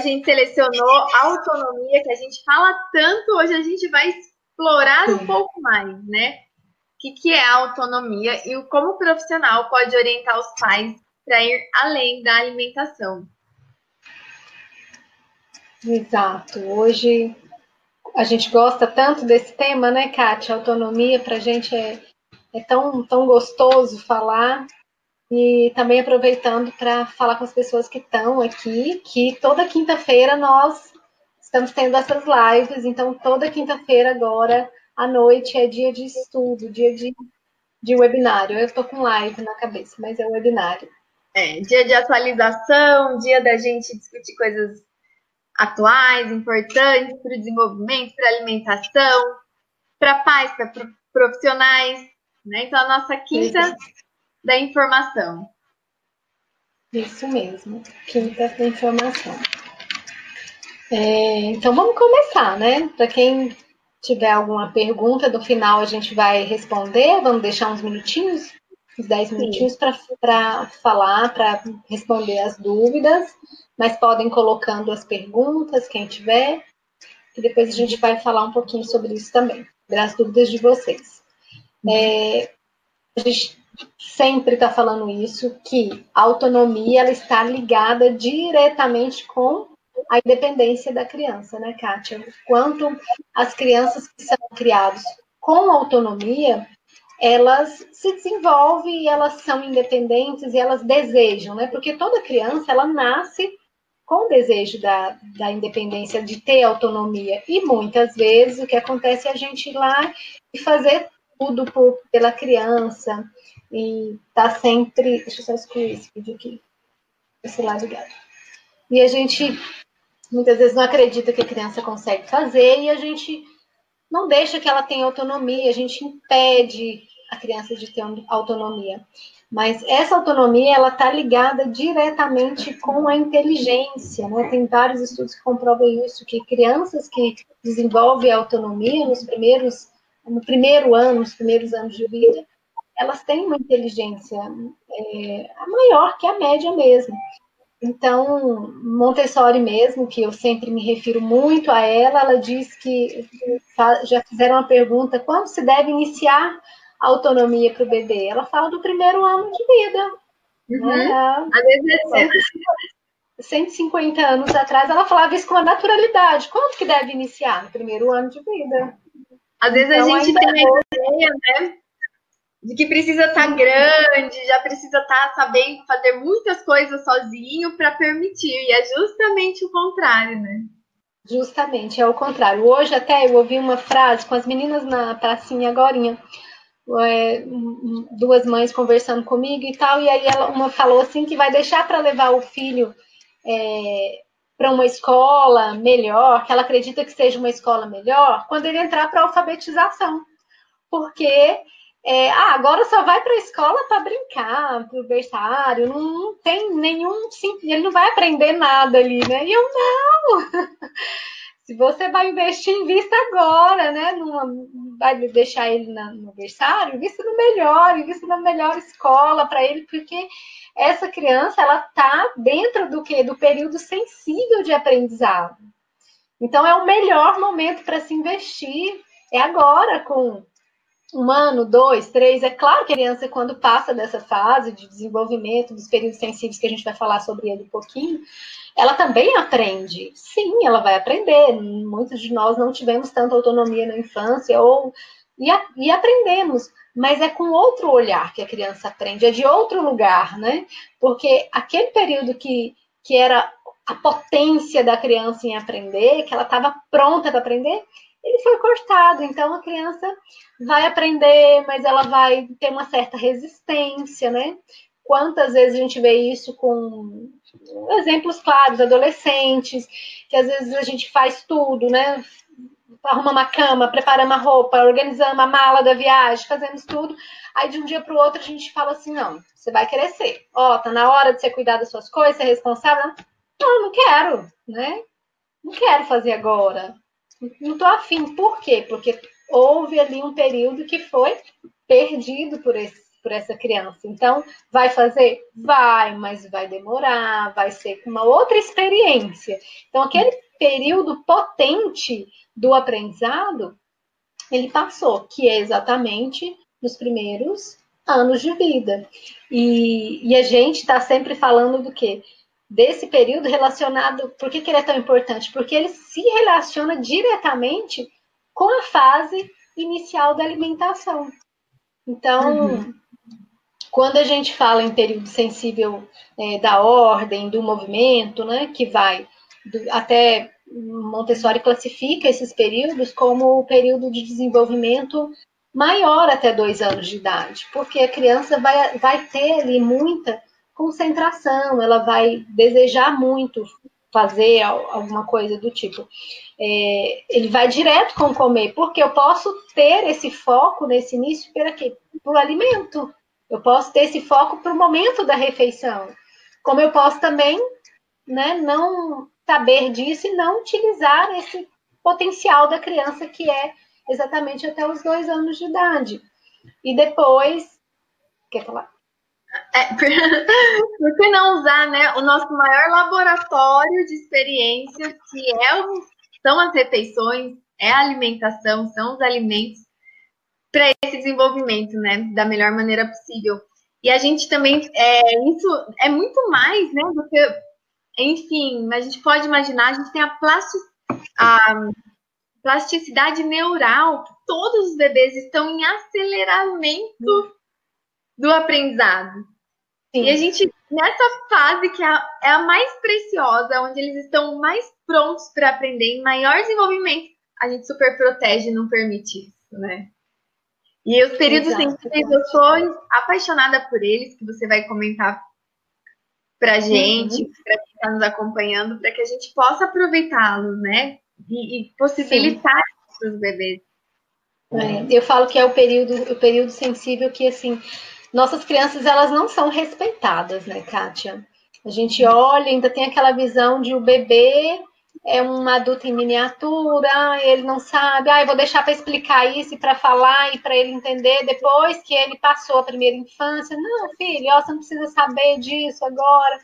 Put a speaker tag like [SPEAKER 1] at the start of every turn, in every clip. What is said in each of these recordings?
[SPEAKER 1] a gente selecionou autonomia, que a gente fala tanto, hoje a gente vai explorar um pouco mais, né? O que, que é autonomia e como o profissional pode orientar os pais para ir além da alimentação.
[SPEAKER 2] Exato. Hoje a gente gosta tanto desse tema, né, Kátia? Autonomia para a gente é, é tão, tão gostoso falar. E também aproveitando para falar com as pessoas que estão aqui, que toda quinta-feira nós estamos tendo essas lives, então toda quinta-feira agora à noite é dia de estudo, dia de, de webinário. Eu estou com live na cabeça, mas é webinário.
[SPEAKER 1] É, dia de atualização, dia da gente discutir coisas atuais, importantes para o desenvolvimento, para a alimentação, para pais, para profissionais, né? Então, a nossa quinta. Da informação.
[SPEAKER 2] Isso mesmo, quinta da informação. É, então, vamos começar, né? Para quem tiver alguma pergunta, no final a gente vai responder, vamos deixar uns minutinhos, uns 10 minutinhos para falar, para responder as dúvidas mas podem colocando as perguntas, quem tiver, e depois a gente vai falar um pouquinho sobre isso também, as dúvidas de vocês. É, a gente sempre está falando isso, que a autonomia ela está ligada diretamente com a independência da criança, né, Kátia? Quanto as crianças que são criadas com autonomia, elas se desenvolvem e elas são independentes e elas desejam, né? Porque toda criança, ela nasce com o desejo da, da independência, de ter autonomia. E muitas vezes o que acontece é a gente ir lá e fazer tudo por, pela criança e tá sempre. Deixa eu só excluir esse vídeo aqui. Esse lado ligado. E a gente muitas vezes não acredita que a criança consegue fazer e a gente não deixa que ela tenha autonomia, a gente impede a criança de ter autonomia. Mas essa autonomia ela está ligada diretamente com a inteligência, né? Tem vários estudos que comprovam isso, que crianças que desenvolvem autonomia nos primeiros, no primeiro ano, nos primeiros anos de vida, elas têm uma inteligência é, maior que a média mesmo. Então, Montessori mesmo, que eu sempre me refiro muito a ela, ela diz que já fizeram uma pergunta, quando se deve iniciar autonomia para o bebê? Ela fala do primeiro ano de vida. Uhum. Né? Às vezes é 150 anos atrás, ela falava isso com uma naturalidade. Quando que deve iniciar? No primeiro ano de vida.
[SPEAKER 1] Às vezes então, a gente tem a ideia, né? De que precisa estar tá grande, já precisa estar tá sabendo fazer muitas coisas sozinho para permitir. E é justamente o contrário, né?
[SPEAKER 2] Justamente, é o contrário. Hoje até eu ouvi uma frase com as meninas na pracinha agora é, duas mães conversando comigo e tal, e aí ela, uma falou assim que vai deixar para levar o filho é, para uma escola melhor, que ela acredita que seja uma escola melhor, quando ele entrar para alfabetização. Porque é, ah, agora só vai para a escola para brincar, para o berçário, não, não, tem nenhum. Sim, ele não vai aprender nada ali, né? E eu não! Se você vai investir, invista agora, né? Numa, vai deixar ele na, no berçário, invista no melhor, invista na melhor escola para ele, porque essa criança ela está dentro do que do período sensível de aprendizado. Então é o melhor momento para se investir é agora com um ano, dois, três. É claro que a criança, quando passa dessa fase de desenvolvimento, dos períodos sensíveis, que a gente vai falar sobre ele um pouquinho, ela também aprende. Sim, ela vai aprender. Muitos de nós não tivemos tanta autonomia na infância ou e, a, e aprendemos, mas é com outro olhar que a criança aprende, é de outro lugar, né? Porque aquele período que, que era a potência da criança em aprender, que ela estava pronta para aprender, ele foi cortado. Então a criança vai aprender, mas ela vai ter uma certa resistência, né? Quantas vezes a gente vê isso com exemplos claros, adolescentes, que às vezes a gente faz tudo, né? Arruma uma cama, prepara uma roupa, organizamos uma mala da viagem, fazemos tudo. Aí de um dia para o outro a gente fala assim: não, você vai crescer. Ó, tá na hora de você cuidar das suas coisas, ser responsável. Não, não quero, né? Não quero fazer agora. Não tô afim. Por quê? Porque houve ali um período que foi perdido por esse por essa criança. Então, vai fazer? Vai, mas vai demorar, vai ser uma outra experiência. Então, aquele período potente do aprendizado, ele passou, que é exatamente nos primeiros anos de vida. E, e a gente está sempre falando do quê? Desse período relacionado. Por que, que ele é tão importante? Porque ele se relaciona diretamente com a fase inicial da alimentação. Então, uhum. quando a gente fala em período sensível é, da ordem, do movimento, né, que vai do, até Montessori classifica esses períodos como o período de desenvolvimento maior até dois anos de idade, porque a criança vai, vai ter ali muita concentração, ela vai desejar muito fazer alguma coisa do tipo. É, ele vai direto com comer, porque eu posso ter esse foco nesse início? Para o alimento. Eu posso ter esse foco para o momento da refeição. Como eu posso também né, não saber disso e não utilizar esse potencial da criança que é exatamente até os dois anos de idade. E depois. Quer falar?
[SPEAKER 1] É, por que não usar né, o nosso maior laboratório de experiência, que é o, são as refeições, é a alimentação, são os alimentos, para esse desenvolvimento né, da melhor maneira possível. E a gente também, é, isso é muito mais né, do que, enfim, a gente pode imaginar, a gente tem a, plastic, a plasticidade neural, todos os bebês estão em aceleramento do aprendizado. Sim. E a gente, nessa fase que é a, é mais preciosa, onde eles estão mais prontos para aprender, em maior desenvolvimento, a gente super protege e não permite isso, né? E os períodos sensíveis, eu sou apaixonada por eles, que você vai comentar pra gente, uhum. para quem está nos acompanhando, para que a gente possa aproveitá-los, né? E, e possibilitar para os bebês.
[SPEAKER 2] É, eu falo que é o período, o período sensível que, assim, nossas crianças elas não são respeitadas, né, Kátia? A gente olha, ainda tem aquela visão de o bebê é um adulto em miniatura, ele não sabe, ah, eu vou deixar para explicar isso e para falar e para ele entender depois que ele passou a primeira infância. Não, filho, ó, você não precisa saber disso agora.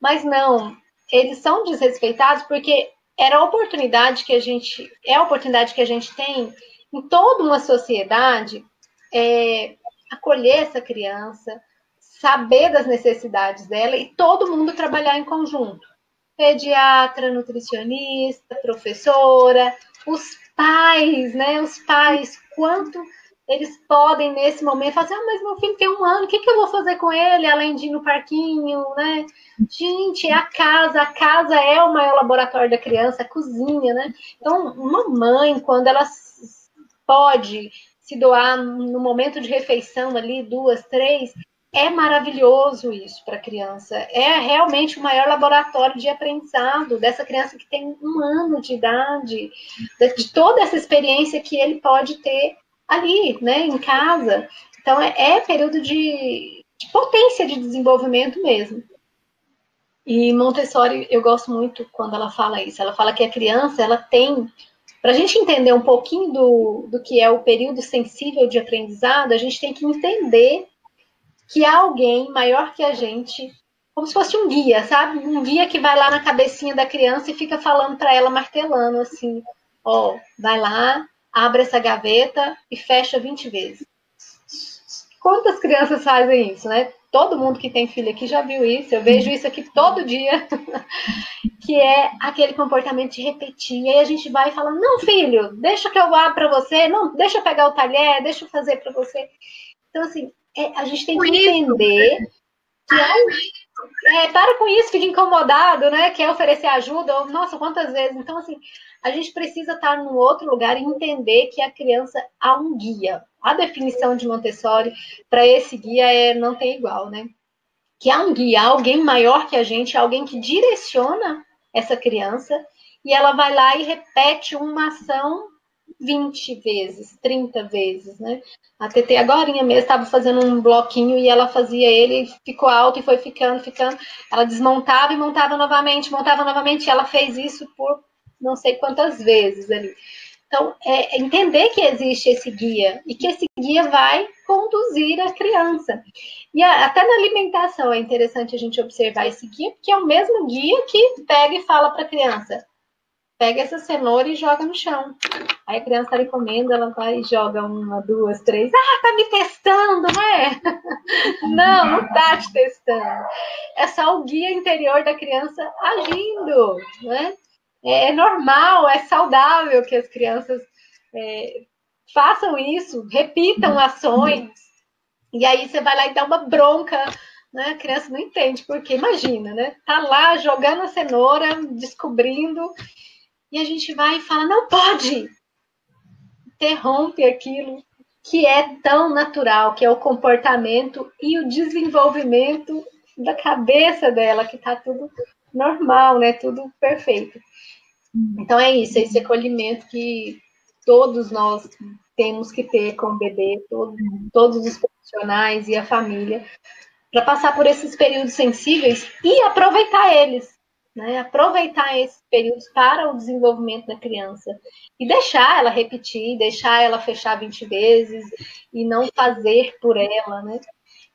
[SPEAKER 2] Mas não, eles são desrespeitados porque era a oportunidade que a gente, é a oportunidade que a gente tem em toda uma sociedade é, acolher essa criança, saber das necessidades dela e todo mundo trabalhar em conjunto. Pediatra, nutricionista, professora, os pais, né? Os pais, quanto eles podem, nesse momento, fazer, ah, mas meu filho tem um ano, o que, que eu vou fazer com ele, além de ir no parquinho, né? Gente, é a casa, a casa é o maior laboratório da criança, a cozinha, né? Então, uma mãe, quando ela pode se doar no momento de refeição ali, duas, três, é maravilhoso isso para a criança. É realmente o maior laboratório de aprendizado dessa criança que tem um ano de idade, de toda essa experiência que ele pode ter ali, né, em casa. Então, é, é período de, de potência de desenvolvimento mesmo. E Montessori, eu gosto muito quando ela fala isso. Ela fala que a criança, ela tem para a gente entender um pouquinho do, do que é o período sensível de aprendizado, a gente tem que entender que há alguém maior que a gente, como se fosse um guia, sabe? Um guia que vai lá na cabecinha da criança e fica falando para ela, martelando assim: ó, vai lá, abre essa gaveta e fecha 20 vezes. Quantas crianças fazem isso, né? Todo mundo que tem filho aqui já viu isso, eu vejo isso aqui todo dia, que é aquele comportamento de repetir. E aí a gente vai e fala: não, filho, deixa que eu vá para você, não, deixa eu pegar o talher, deixa eu fazer para você. Então, assim, é, a gente tem que entender que é, é, para com isso, fica incomodado, né? Quer oferecer ajuda, ou, nossa, quantas vezes. Então, assim, a gente precisa estar num outro lugar e entender que a criança há um guia. A definição de Montessori para esse guia é não tem igual, né? Que há um guia, alguém maior que a gente, alguém que direciona essa criança e ela vai lá e repete uma ação 20 vezes, 30 vezes, né? A TT agora mesmo estava fazendo um bloquinho e ela fazia ele, ficou alto e foi ficando, ficando. Ela desmontava e montava novamente, montava novamente. E ela fez isso por não sei quantas vezes ali. Então, é, é entender que existe esse guia e que esse guia vai conduzir a criança. E até na alimentação é interessante a gente observar esse guia, porque é o mesmo guia que pega e fala para a criança: pega essa cenoura e joga no chão. Aí a criança está comendo, ela vai e joga uma, duas, três. Ah, tá me testando, né? não, não tá te testando. É só o guia interior da criança agindo, né? É, é normal, é saudável que as crianças é, façam isso, repitam ações. E aí você vai lá e dá uma bronca né? A criança não entende, porque imagina, né? Tá lá jogando a cenoura, descobrindo, e a gente vai e fala: não pode! Interrompe aquilo que é tão natural, que é o comportamento e o desenvolvimento da cabeça dela, que tá tudo normal, né? Tudo perfeito. Então é isso, é esse acolhimento que todos nós temos que ter com o bebê, todo, todos os profissionais e a família, para passar por esses períodos sensíveis e aproveitar eles né? Aproveitar esses períodos para o desenvolvimento da criança e deixar ela repetir, deixar ela fechar 20 vezes e não fazer por ela, né?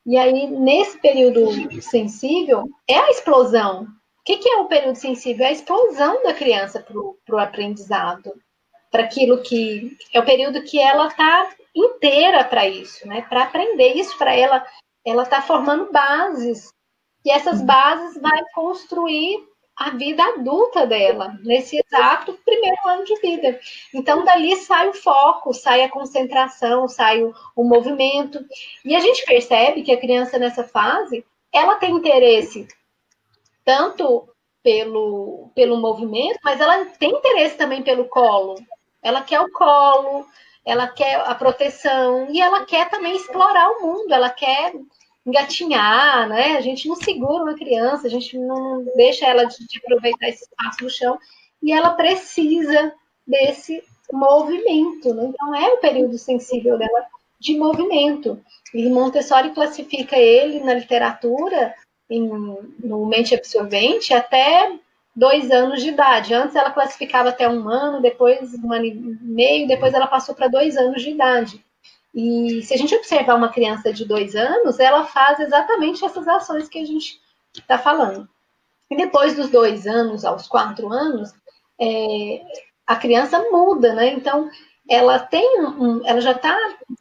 [SPEAKER 2] E aí, nesse período sensível, é a explosão. O que, que é o período sensível? É a explosão da criança para o aprendizado, para aquilo que é o período que ela está inteira para isso, né? Para aprender isso, para ela, ela está formando bases e essas bases vai construir a vida adulta dela, nesse exato primeiro ano de vida. Então, dali sai o foco, sai a concentração, sai o, o movimento. E a gente percebe que a criança nessa fase, ela tem interesse tanto pelo, pelo movimento, mas ela tem interesse também pelo colo. Ela quer o colo, ela quer a proteção e ela quer também explorar o mundo, ela quer engatinhar, né? A gente não segura uma criança, a gente não deixa ela de, de aproveitar esse espaço no chão e ela precisa desse movimento, né? Então é o período sensível dela de movimento. E Montessori classifica ele na literatura em, no mente absorvente até dois anos de idade. Antes ela classificava até um ano, depois um ano e meio, depois ela passou para dois anos de idade. E se a gente observar uma criança de dois anos, ela faz exatamente essas ações que a gente está falando. E depois dos dois anos aos quatro anos, é, a criança muda, né? Então, ela tem um, ela já tá,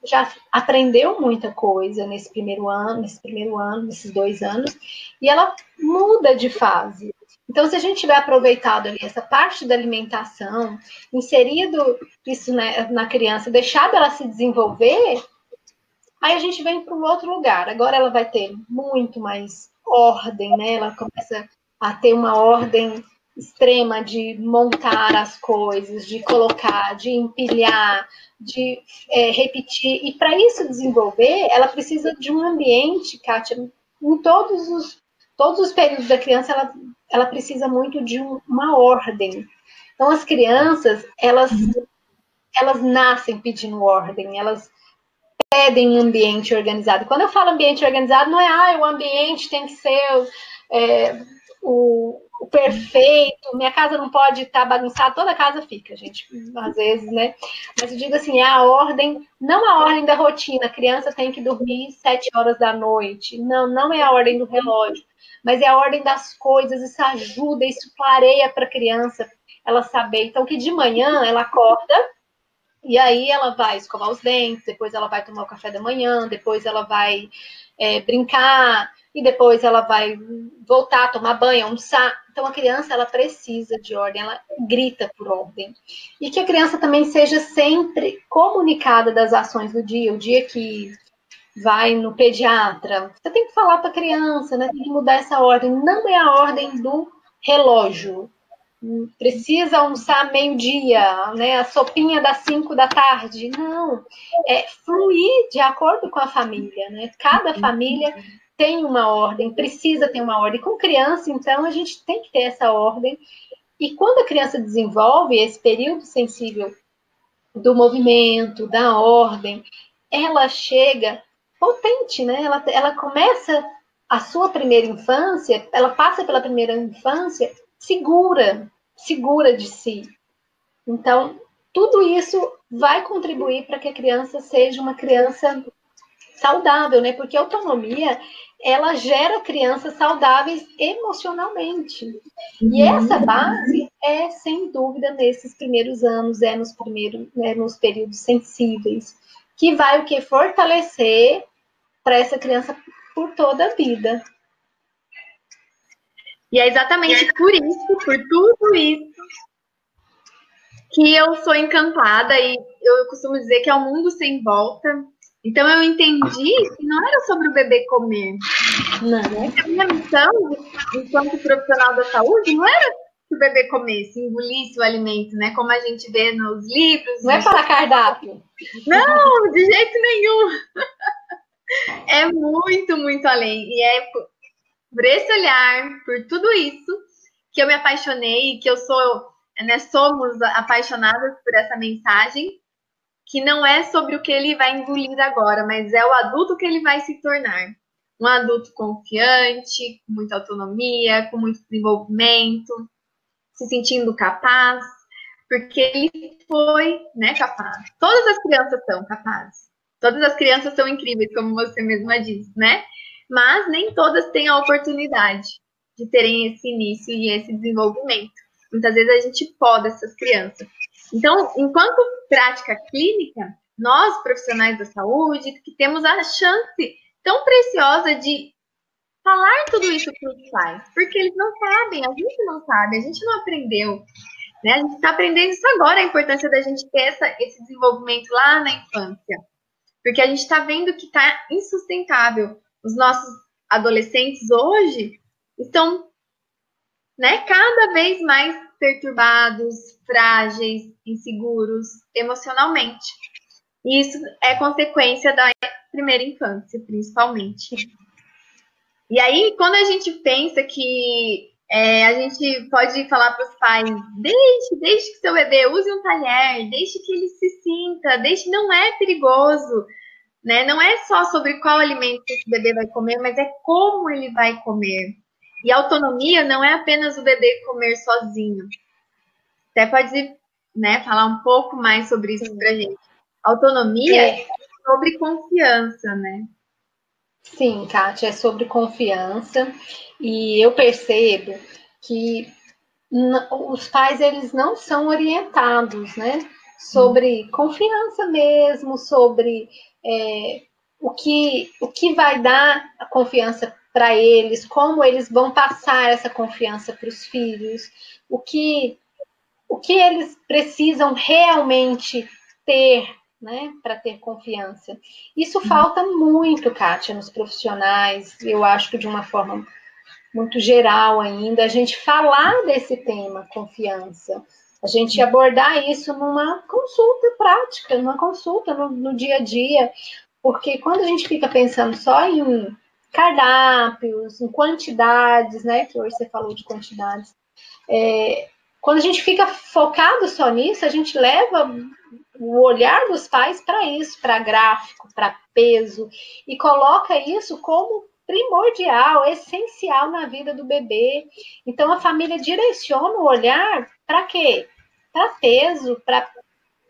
[SPEAKER 2] já aprendeu muita coisa nesse primeiro ano, nesse primeiro ano, nesses dois anos, e ela muda de fase. Então, se a gente tiver aproveitado ali essa parte da alimentação, inserido isso né, na criança, deixado ela se desenvolver, aí a gente vem para um outro lugar. Agora ela vai ter muito mais ordem, né? Ela começa a ter uma ordem extrema de montar as coisas, de colocar, de empilhar, de é, repetir. E para isso desenvolver, ela precisa de um ambiente, Kátia, em todos os, todos os períodos da criança, ela ela precisa muito de um, uma ordem. Então, as crianças, elas, elas nascem pedindo ordem, elas pedem ambiente organizado. Quando eu falo ambiente organizado, não é, ah, o ambiente tem que ser é, o, o, perfeito, minha casa não pode estar tá bagunçada, toda casa fica, gente, às vezes, né? Mas eu digo assim, a ordem, não a ordem da rotina, a criança tem que dormir sete horas da noite, não, não é a ordem do relógio mas é a ordem das coisas, isso ajuda, isso clareia para a criança ela saber. Então, que de manhã ela acorda e aí ela vai escovar os dentes, depois ela vai tomar o café da manhã, depois ela vai é, brincar e depois ela vai voltar, tomar banho, almoçar. Então a criança ela precisa de ordem, ela grita por ordem. E que a criança também seja sempre comunicada das ações do dia, o dia que vai no pediatra, você tem que falar para a criança, né? Tem que mudar essa ordem. Não é a ordem do relógio. Precisa almoçar meio-dia, né? A sopinha das 5 da tarde. Não. É fluir de acordo com a família, né? Cada família tem uma ordem, precisa ter uma ordem. Com criança, então, a gente tem que ter essa ordem. E quando a criança desenvolve esse período sensível do movimento, da ordem, ela chega potente, né? Ela, ela começa a sua primeira infância, ela passa pela primeira infância segura, segura de si. Então, tudo isso vai contribuir para que a criança seja uma criança saudável, né? Porque a autonomia ela gera crianças saudáveis emocionalmente. E uhum. essa base é, sem dúvida, nesses primeiros anos, é nos primeiros, né, nos períodos sensíveis, que vai o que fortalecer para essa criança por toda a vida.
[SPEAKER 1] E é exatamente por isso, por tudo isso, que eu sou encantada e eu costumo dizer que é um mundo sem volta. Então eu entendi que não era sobre o bebê comer. Não. A minha missão, enquanto profissional da saúde, não era que o bebê comesse, engolisse o alimento, né? Como a gente vê nos livros.
[SPEAKER 2] Não é para cardápio.
[SPEAKER 1] Não, de jeito nenhum. É muito, muito além. E é por esse olhar, por tudo isso, que eu me apaixonei, que eu sou, né, somos apaixonadas por essa mensagem, que não é sobre o que ele vai engolir agora, mas é o adulto que ele vai se tornar. Um adulto confiante, com muita autonomia, com muito desenvolvimento, se sentindo capaz, porque ele foi né, capaz. Todas as crianças são capazes. Todas as crianças são incríveis, como você mesma disse, né? Mas nem todas têm a oportunidade de terem esse início e esse desenvolvimento. Muitas vezes a gente poda essas crianças. Então, enquanto prática clínica, nós, profissionais da saúde, que temos a chance tão preciosa de falar tudo isso para os pais, porque eles não sabem, a gente não sabe, a gente não aprendeu. Né? A gente está aprendendo isso agora, a importância da gente ter essa, esse desenvolvimento lá na infância. Porque a gente está vendo que está insustentável. Os nossos adolescentes hoje estão né, cada vez mais perturbados, frágeis, inseguros emocionalmente. E isso é consequência da primeira infância, principalmente. E aí, quando a gente pensa que é, a gente pode falar para os pais, deixe, deixe que seu bebê use um talher, deixe que ele se sinta, deixe, não é perigoso, né? Não é só sobre qual alimento esse bebê vai comer, mas é como ele vai comer. E autonomia não é apenas o bebê comer sozinho. Até pode né, falar um pouco mais sobre isso para gente. Autonomia é. é sobre confiança, né?
[SPEAKER 2] Sim, Kátia, é sobre confiança. E eu percebo que os pais eles não são orientados, né? Sobre confiança mesmo, sobre é, o, que, o que vai dar a confiança para eles, como eles vão passar essa confiança para os filhos, o que, o que eles precisam realmente ter né, para ter confiança. Isso uhum. falta muito, Kátia, nos profissionais, eu acho que de uma forma muito geral ainda, a gente falar desse tema, confiança, a gente abordar isso numa consulta prática, numa consulta no, no dia a dia, porque quando a gente fica pensando só em cardápios, em quantidades, né? Que hoje você falou de quantidades. É, quando a gente fica focado só nisso, a gente leva o olhar dos pais para isso, para gráfico, para peso, e coloca isso como primordial, essencial na vida do bebê. Então a família direciona o olhar para quê? Para peso, para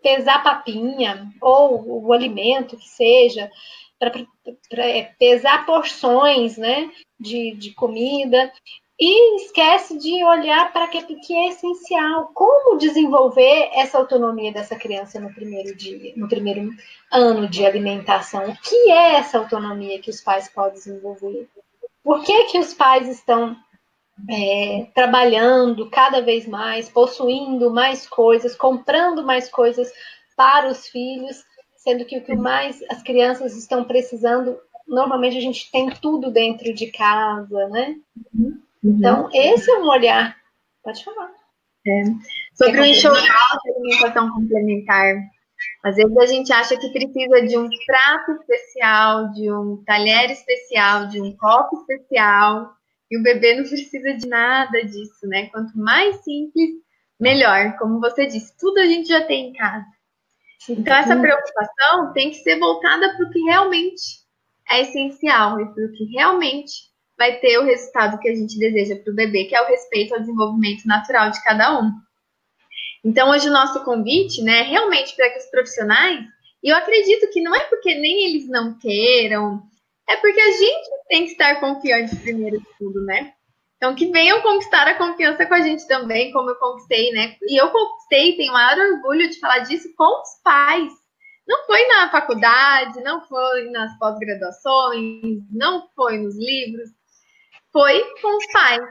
[SPEAKER 2] pesar papinha ou o alimento que seja, para é, pesar porções né, de, de comida e esquece de olhar para que, que é essencial, como desenvolver essa autonomia dessa criança no primeiro dia, no primeiro ano de alimentação. O que é essa autonomia que os pais podem desenvolver? Por que, que os pais estão é, trabalhando cada vez mais, possuindo mais coisas, comprando mais coisas para os filhos, sendo que o que mais as crianças estão precisando, normalmente a gente tem tudo dentro de casa, né? Uhum. Então, esse é um olhar. Pode falar.
[SPEAKER 1] É. Sobre o enxoval de alimentação complementar, às vezes a gente acha que precisa de um prato especial, de um talher especial, de um copo especial, e o bebê não precisa de nada disso, né? Quanto mais simples, melhor. Como você disse, tudo a gente já tem em casa. Então, essa preocupação tem que ser voltada para o que realmente é essencial e para o que realmente vai ter o resultado que a gente deseja para o bebê, que é o respeito ao desenvolvimento natural de cada um. Então, hoje o nosso convite, né, é realmente para que os profissionais, e eu acredito que não é porque nem eles não queiram, é porque a gente tem que estar confiante primeiro de tudo, né? Então, que venham conquistar a confiança com a gente também, como eu conquistei, né? E eu conquistei, tenho maior orgulho de falar disso com os pais. Não foi na faculdade, não foi nas pós-graduações, não foi nos livros, foi com os pais.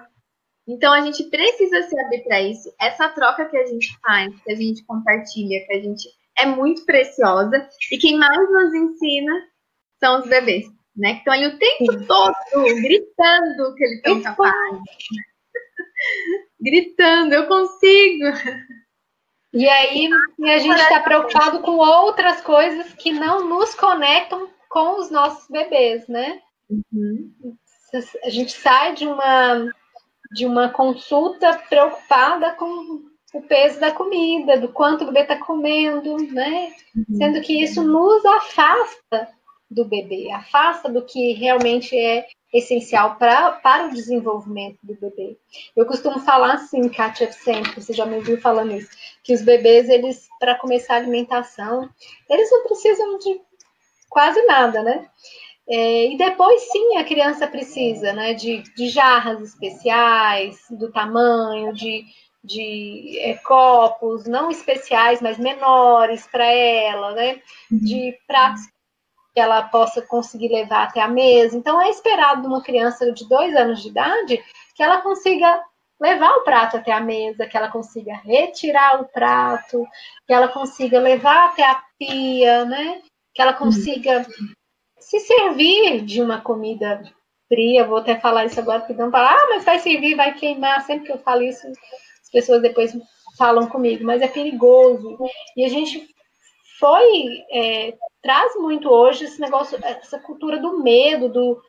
[SPEAKER 1] Então, a gente precisa se abrir para isso. Essa troca que a gente faz, que a gente compartilha, que a gente é muito preciosa. E quem mais nos ensina são os bebês né? Que estão ali o tempo Sim. todo gritando que eles são capazes. gritando, eu consigo.
[SPEAKER 2] E aí a gente está preocupado com outras coisas que não nos conectam com os nossos bebês, né? Uhum. A gente sai de uma de uma consulta preocupada com o peso da comida, do quanto o bebê está comendo, né? Uhum. Sendo que isso nos afasta do bebê, afasta do que realmente é essencial pra, para o desenvolvimento do bebê. Eu costumo falar assim, Kátia, sempre, você já me ouviu falando isso, que os bebês, eles, para começar a alimentação, eles não precisam de quase nada, né? É, e depois, sim, a criança precisa, né, de, de jarras especiais, do tamanho, de, de é, copos, não especiais, mas menores para ela, né, de pratos que ela possa conseguir levar até a mesa. Então, é esperado de uma criança de dois anos de idade que ela consiga levar o prato até a mesa, que ela consiga retirar o prato, que ela consiga levar até a pia, né? Que ela consiga uhum. se servir de uma comida fria. Vou até falar isso agora, porque não falar, ah, mas vai servir, vai queimar. Sempre que eu falo isso, as pessoas depois falam comigo, mas é perigoso. E a gente foi é, traz muito hoje esse negócio, essa cultura do medo, do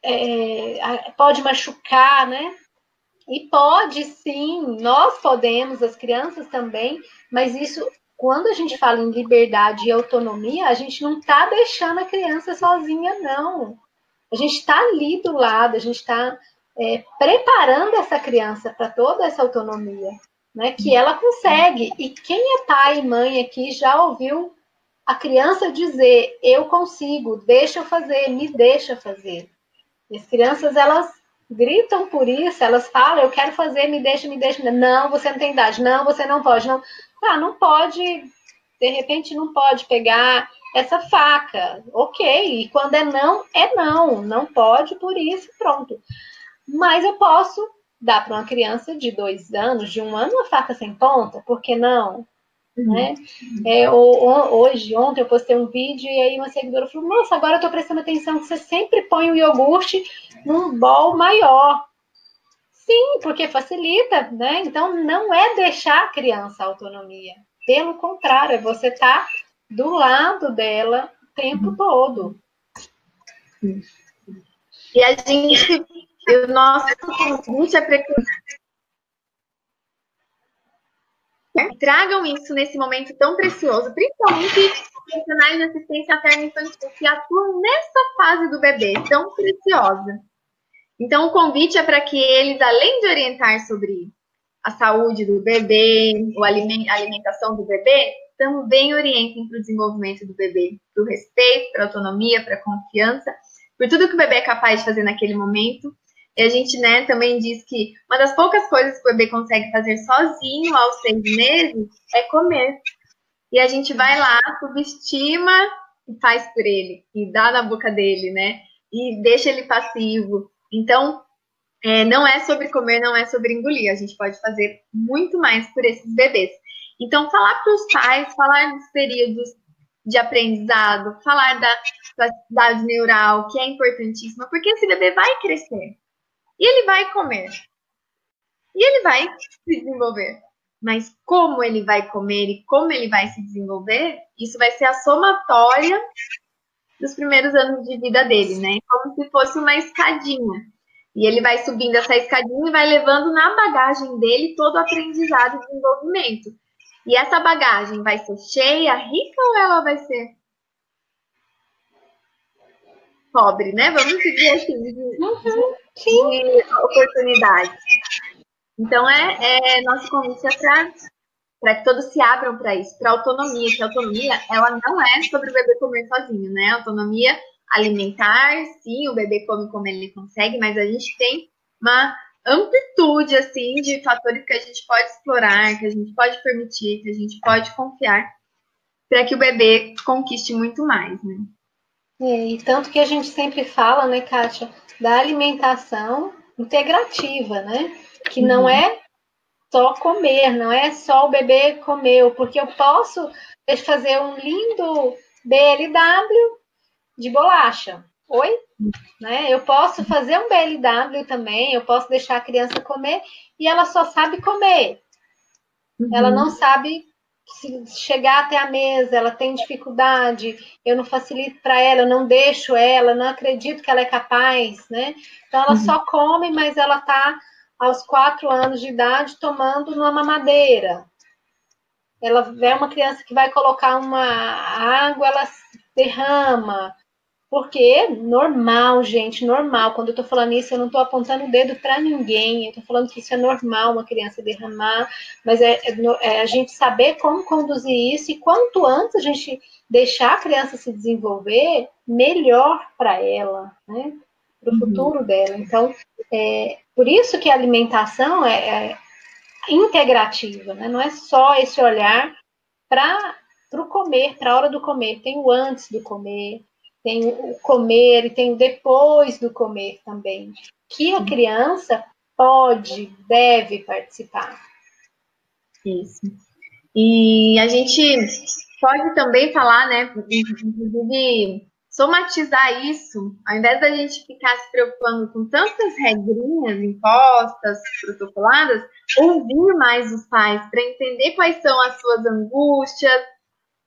[SPEAKER 2] é, pode machucar, né? E pode sim, nós podemos, as crianças também, mas isso, quando a gente fala em liberdade e autonomia, a gente não está deixando a criança sozinha, não. A gente está ali do lado, a gente está é, preparando essa criança para toda essa autonomia né, que ela consegue. E quem é pai e mãe aqui já ouviu a criança dizer: Eu consigo, deixa eu fazer, me deixa fazer. E as crianças, elas gritam por isso, elas falam: Eu quero fazer, me deixa, me deixa. Não, você não tem idade, não, você não pode, não. Ah, não pode, de repente, não pode pegar essa faca. Ok, e quando é não, é não, não pode, por isso, pronto. Mas eu posso dar para uma criança de dois anos, de um ano, uma faca sem ponta, por que não? Uhum. Né? É, hoje, ontem, eu postei um vídeo e aí uma seguidora falou: Nossa, agora eu estou prestando atenção que você sempre põe o iogurte num bol maior. Sim, porque facilita, né? Então, não é deixar a criança a autonomia. Pelo contrário, é você tá do lado dela o tempo uhum. todo.
[SPEAKER 1] E a gente o nosso convite é para tragam isso nesse momento tão precioso, principalmente profissionais de assistência materna infantil que atuam nessa fase do bebê tão preciosa. Então, o convite é para que eles, além de orientar sobre a saúde do bebê, a alimentação do bebê, também orientem para o desenvolvimento do bebê, para o respeito, para a autonomia, para a confiança, por tudo que o bebê é capaz de fazer naquele momento e a gente, né, também diz que uma das poucas coisas que o bebê consegue fazer sozinho aos seis meses é comer. E a gente vai lá, subestima e faz por ele, e dá na boca dele, né? E deixa ele passivo. Então, é, não é sobre comer, não é sobre engolir. A gente pode fazer muito mais por esses bebês. Então, falar para os pais, falar dos períodos de aprendizado, falar da plasticidade neural, que é importantíssima, porque esse bebê vai crescer. E ele vai comer. E ele vai se desenvolver. Mas como ele vai comer e como ele vai se desenvolver, isso vai ser a somatória dos primeiros anos de vida dele, né? Como se fosse uma escadinha. E ele vai subindo essa escadinha e vai levando na bagagem dele todo o aprendizado e desenvolvimento. E essa bagagem vai ser cheia, rica ou ela vai ser pobre, né? Vamos seguir assim, de, uhum, de oportunidade. Então, é, é nosso convite é para para que todos se abram para isso, para autonomia, que a autonomia ela não é sobre o bebê comer sozinho, né? Autonomia alimentar, sim, o bebê come como ele consegue, mas a gente tem uma amplitude assim de fatores que a gente pode explorar, que a gente pode permitir, que a gente pode confiar para que o bebê conquiste muito mais, né?
[SPEAKER 2] É, e tanto que a gente sempre fala, né, Kátia, da alimentação integrativa, né? Que uhum. não é só comer, não é só o bebê comeu, porque eu posso fazer um lindo BLW de bolacha. Oi? Né? Eu posso fazer um BLW também, eu posso deixar a criança comer e ela só sabe comer. Uhum. Ela não sabe chegar até a mesa, ela tem dificuldade, eu não facilito para ela, eu não deixo ela, não acredito que ela é capaz, né? Então ela uhum. só come, mas ela está aos quatro anos de idade tomando uma mamadeira. Ela é uma criança que vai colocar uma água, ela derrama. Porque normal, gente, normal. Quando eu tô falando isso, eu não tô apontando o dedo para ninguém. Eu tô falando que isso é normal, uma criança derramar, mas é, é, é, a gente saber como conduzir isso e quanto antes a gente deixar a criança se desenvolver, melhor para ela, né? Para o uhum. futuro dela. Então, é, por isso que a alimentação é, é integrativa, né? Não é só esse olhar para o comer, para a hora do comer. Tem o antes do comer, tem o comer e tem o depois do comer também, que a criança pode, deve participar.
[SPEAKER 1] Isso. E a gente pode também falar, né, inclusive somatizar isso, ao invés da gente ficar se preocupando com tantas regrinhas impostas, protocoladas, ouvir mais os pais para entender quais são as suas angústias,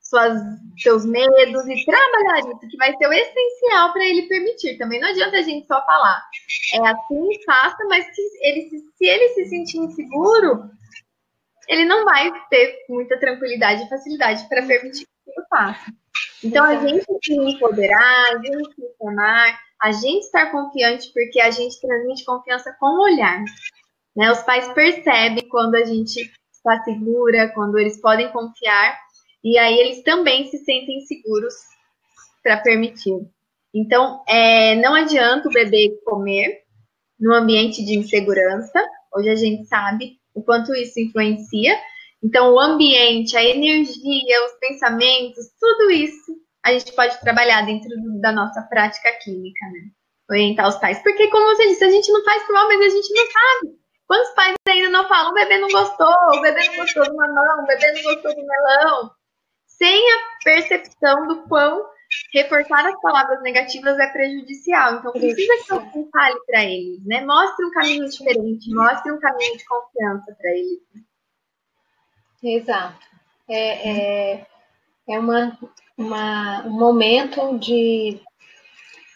[SPEAKER 1] suas, seus medos e trabalhar isso, que vai ser o essencial para ele permitir. Também não adianta a gente só falar. É assim, faça, mas se ele se, se ele se sentir inseguro, ele não vai ter muita tranquilidade e facilidade para permitir que eu faça. Então, a gente se empoderar, a gente se informar, a gente estar confiante, porque a gente transmite confiança com o olhar. Né? Os pais percebem quando a gente está segura, quando eles podem confiar e aí eles também se sentem seguros para permitir. Então, é, não adianta o bebê comer no ambiente de insegurança. Hoje a gente sabe o quanto isso influencia. Então, o ambiente, a energia, os pensamentos, tudo isso a gente pode trabalhar dentro da nossa prática química, né? Orientar os pais. Porque, como você disse, a gente não faz por mal, mas a gente não sabe. Quantos pais ainda não falam, o bebê não gostou, o bebê não gostou do mamão, o bebê não gostou do melão sem a percepção do quão reforçar as palavras negativas é prejudicial. Então, precisa que você fale para eles, né? Mostre um caminho diferente, mostre um caminho de confiança para eles.
[SPEAKER 2] Exato. É, é, é uma, uma, um momento de,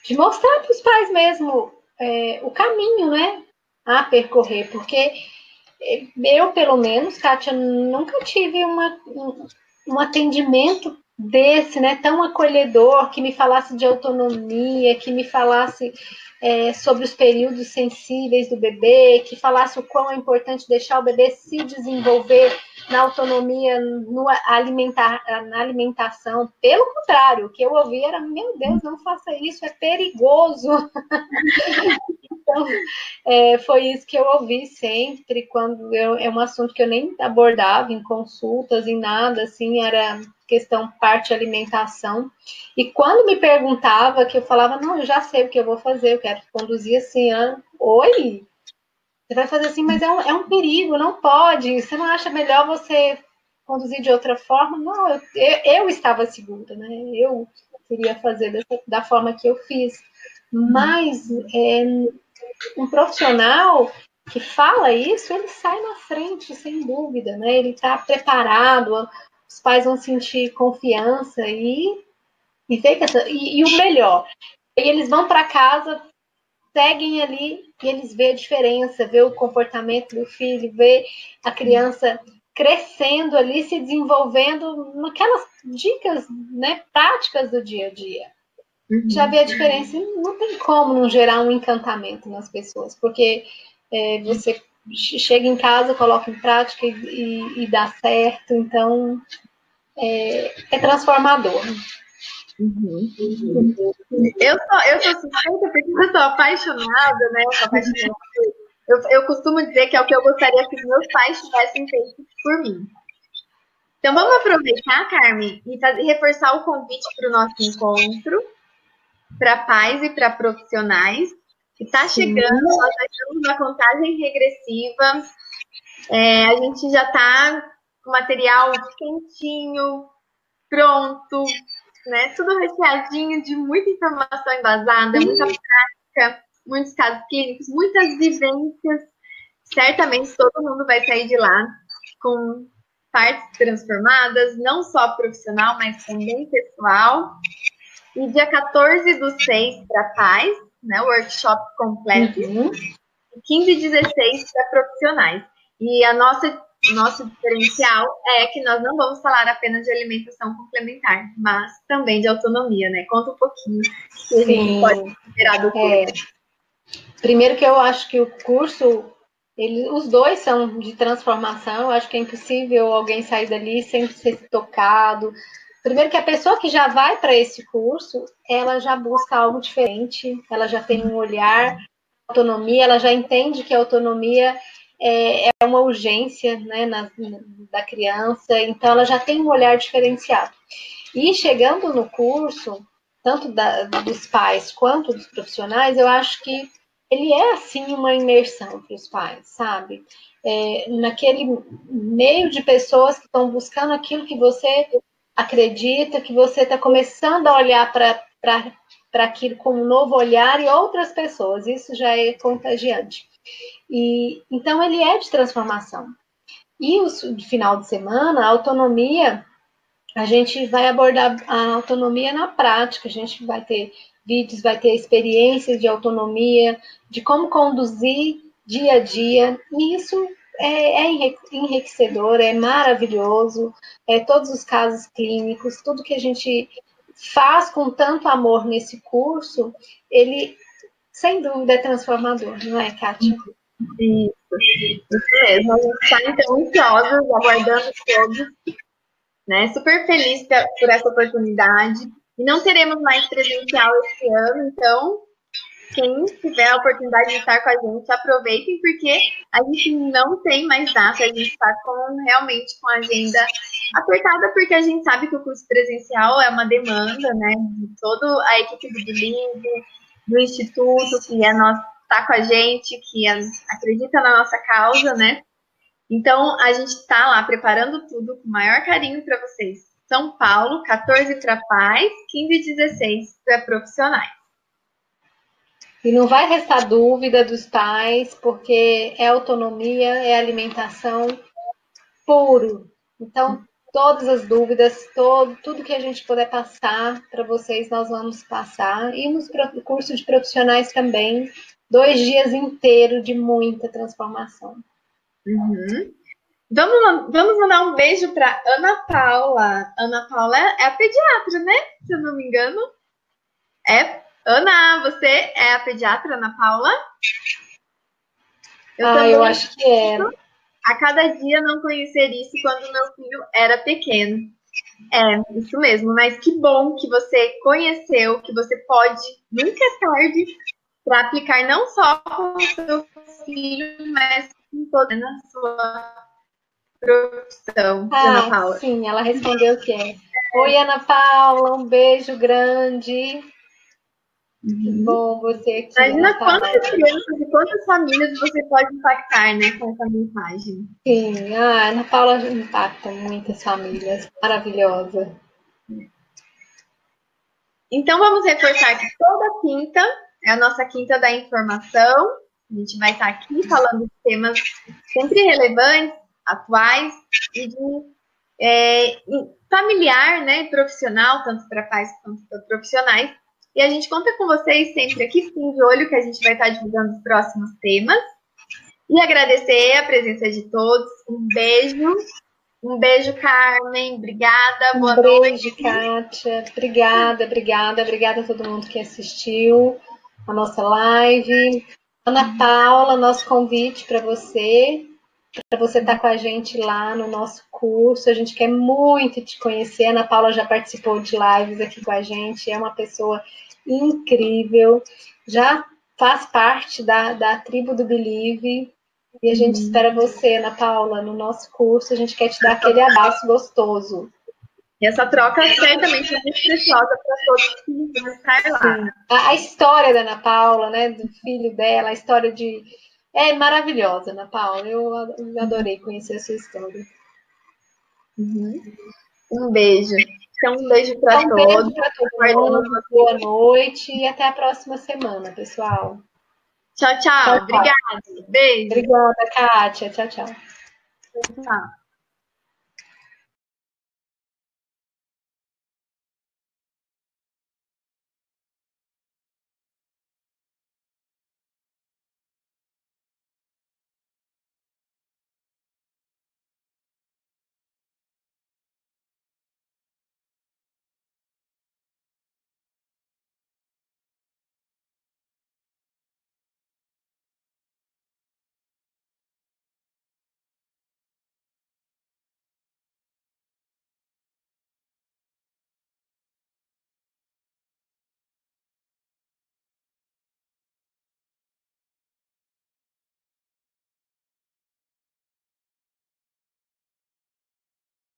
[SPEAKER 2] de mostrar para os pais mesmo é, o caminho, né? A percorrer, porque eu, pelo menos, Kátia, nunca tive uma, um atendimento desse, né, tão acolhedor, que me falasse de autonomia, que me falasse é, sobre os períodos sensíveis do bebê, que falasse o quão é importante deixar o bebê se desenvolver na autonomia, no alimentar, na alimentação. Pelo contrário, o que eu ouvi era: meu Deus, não faça isso, é perigoso. então, é, foi isso que eu ouvi sempre, quando eu, é um assunto que eu nem abordava em consultas, em nada, assim, era questão parte alimentação. E quando me perguntava, que eu falava, não, eu já sei o que eu vou fazer, eu quero conduzir assim, ah, oi, você vai fazer assim, mas é um, é um perigo, não pode. Você não acha melhor você conduzir de outra forma? Não, eu, eu estava segura, né? Eu queria fazer dessa, da forma que eu fiz. Mas é, um profissional que fala isso, ele sai na frente, sem dúvida, né? Ele está preparado, os pais vão sentir confiança e, e ver e, e o melhor, e eles vão para casa seguem ali e eles vê a diferença, vê o comportamento do filho, vê a criança crescendo ali, se desenvolvendo naquelas dicas, né, práticas do dia a dia. Uhum. Já vê a diferença. Não tem como não gerar um encantamento nas pessoas, porque é, você chega em casa, coloca em prática e, e, e dá certo. Então, é, é transformador.
[SPEAKER 1] Uhum. Eu sou, eu sou suspeita porque eu sou apaixonada, né? Eu, sou apaixonada. Eu, eu costumo dizer que é o que eu gostaria que meus pais tivessem feito por mim. Então vamos aproveitar, Carmen, e reforçar o convite para o nosso encontro para pais e para profissionais. Está chegando, nós estamos na contagem regressiva. É, a gente já está com material quentinho, pronto, né? Tudo recheadinho de muita informação embasada, muita prática, muitos casos clínicos, muitas vivências. Certamente todo mundo vai sair de lá com partes transformadas, não só profissional, mas também pessoal. E dia 14 do 6 para pais, né? Workshop completo. Uhum. 15 e 16 para profissionais. E a nossa o nosso diferencial é que nós não vamos falar apenas de alimentação complementar, mas também de autonomia, né? Conta um pouquinho que a gente pode esperar do é. curso.
[SPEAKER 2] É, primeiro que eu acho que o curso, ele, os dois são de transformação, eu acho que é impossível alguém sair dali sem ser tocado. Primeiro que a pessoa que já vai para esse curso, ela já busca algo diferente, ela já tem um olhar, autonomia, ela já entende que a autonomia é, é uma urgência né, na, da criança, então ela já tem um olhar diferenciado. E chegando no curso, tanto da, dos pais quanto dos profissionais, eu acho que ele é assim uma imersão para os pais, sabe? É, naquele meio de pessoas que estão buscando aquilo que você acredita, que você está começando a olhar para aquilo com um novo olhar e outras pessoas, isso já é contagiante. E então ele é de transformação. E o final de semana, a autonomia, a gente vai abordar a autonomia na prática, a gente vai ter vídeos, vai ter experiências de autonomia, de como conduzir dia a dia, e isso é, é enriquecedor, é maravilhoso, é todos os casos clínicos, tudo que a gente faz com tanto amor nesse curso, ele sem dúvida é transformador, não é, Kátia?
[SPEAKER 1] Isso, isso mesmo. A gente está então ansiosos, aguardando todos, né? Super feliz por essa oportunidade. E não teremos mais presencial esse ano, então quem tiver a oportunidade de estar com a gente, aproveitem, porque a gente não tem mais data, a gente está com, realmente com a agenda apertada, porque a gente sabe que o curso presencial é uma demanda, né, de toda a equipe do Bilingue, do Instituto, que é nosso está com a gente, que acredita na nossa causa, né? Então, a gente está lá preparando tudo com o maior carinho para vocês. São Paulo, 14 para pais, 15 e 16 para profissionais.
[SPEAKER 2] E não vai restar dúvida dos pais, porque é autonomia, é alimentação puro. Então, todas as dúvidas, todo, tudo que a gente puder passar para vocês, nós vamos passar. E nos cursos de profissionais também, dois dias inteiros de muita transformação.
[SPEAKER 1] Uhum. Vamos, vamos mandar um beijo para Ana Paula. Ana Paula é a pediatra, né? Se eu não me engano. É. Ana, você é a pediatra, Ana Paula?
[SPEAKER 2] Eu ah, eu acho que é.
[SPEAKER 1] A cada dia não conhecer isso quando meu filho era pequeno. É, isso mesmo. Mas que bom que você conheceu, que você pode, nunca é tarde, para aplicar não só com o seu filho, mas com toda a sua profissão,
[SPEAKER 2] ah, Ana Paula. Sim, ela respondeu que é. Oi, Ana Paula, um beijo grande. Uhum. Bom você aqui.
[SPEAKER 1] Imagina quantas crianças e quantas famílias você pode impactar né, com essa mensagem.
[SPEAKER 2] Sim, a Ana Paula impacta muitas famílias. Maravilhosa.
[SPEAKER 1] Então vamos reforçar que toda quinta é a nossa quinta da informação. A gente vai estar aqui falando de temas sempre relevantes, atuais e de é, familiar, né, profissional, tanto para pais quanto para profissionais. E a gente conta com vocês sempre aqui, fiquem de olho que a gente vai estar divulgando os próximos temas. E agradecer a presença de todos. Um beijo. Um beijo, Carmen. Obrigada. Boa
[SPEAKER 2] um beijo,
[SPEAKER 1] noite.
[SPEAKER 2] Kátia. Obrigada, obrigada. Obrigada a todo mundo que assistiu a nossa live. Ana Paula, nosso convite para você, para você estar tá com a gente lá no nosso curso. A gente quer muito te conhecer. A Ana Paula já participou de lives aqui com a gente, é uma pessoa incrível, já faz parte da, da tribo do Believe. E a gente uhum. espera você, Ana Paula, no nosso curso. A gente quer te dar aquele abraço gostoso.
[SPEAKER 1] E essa troca certamente é muito preciosa para todos que vão estar lá.
[SPEAKER 2] A, a, história da Ana Paula, né, do filho dela, a história de. É maravilhosa, Ana Paula. Eu adorei conhecer a sua história.
[SPEAKER 1] Uhum. Um beijo. Então, um beijo para um todos. Beijo para todo
[SPEAKER 2] mundo. Boa noite e até a próxima semana, pessoal.
[SPEAKER 1] Tchau, tchau. tchau Obrigada. Beijo.
[SPEAKER 2] Obrigada, Kátia. Tchau, tchau.
[SPEAKER 1] Tchau.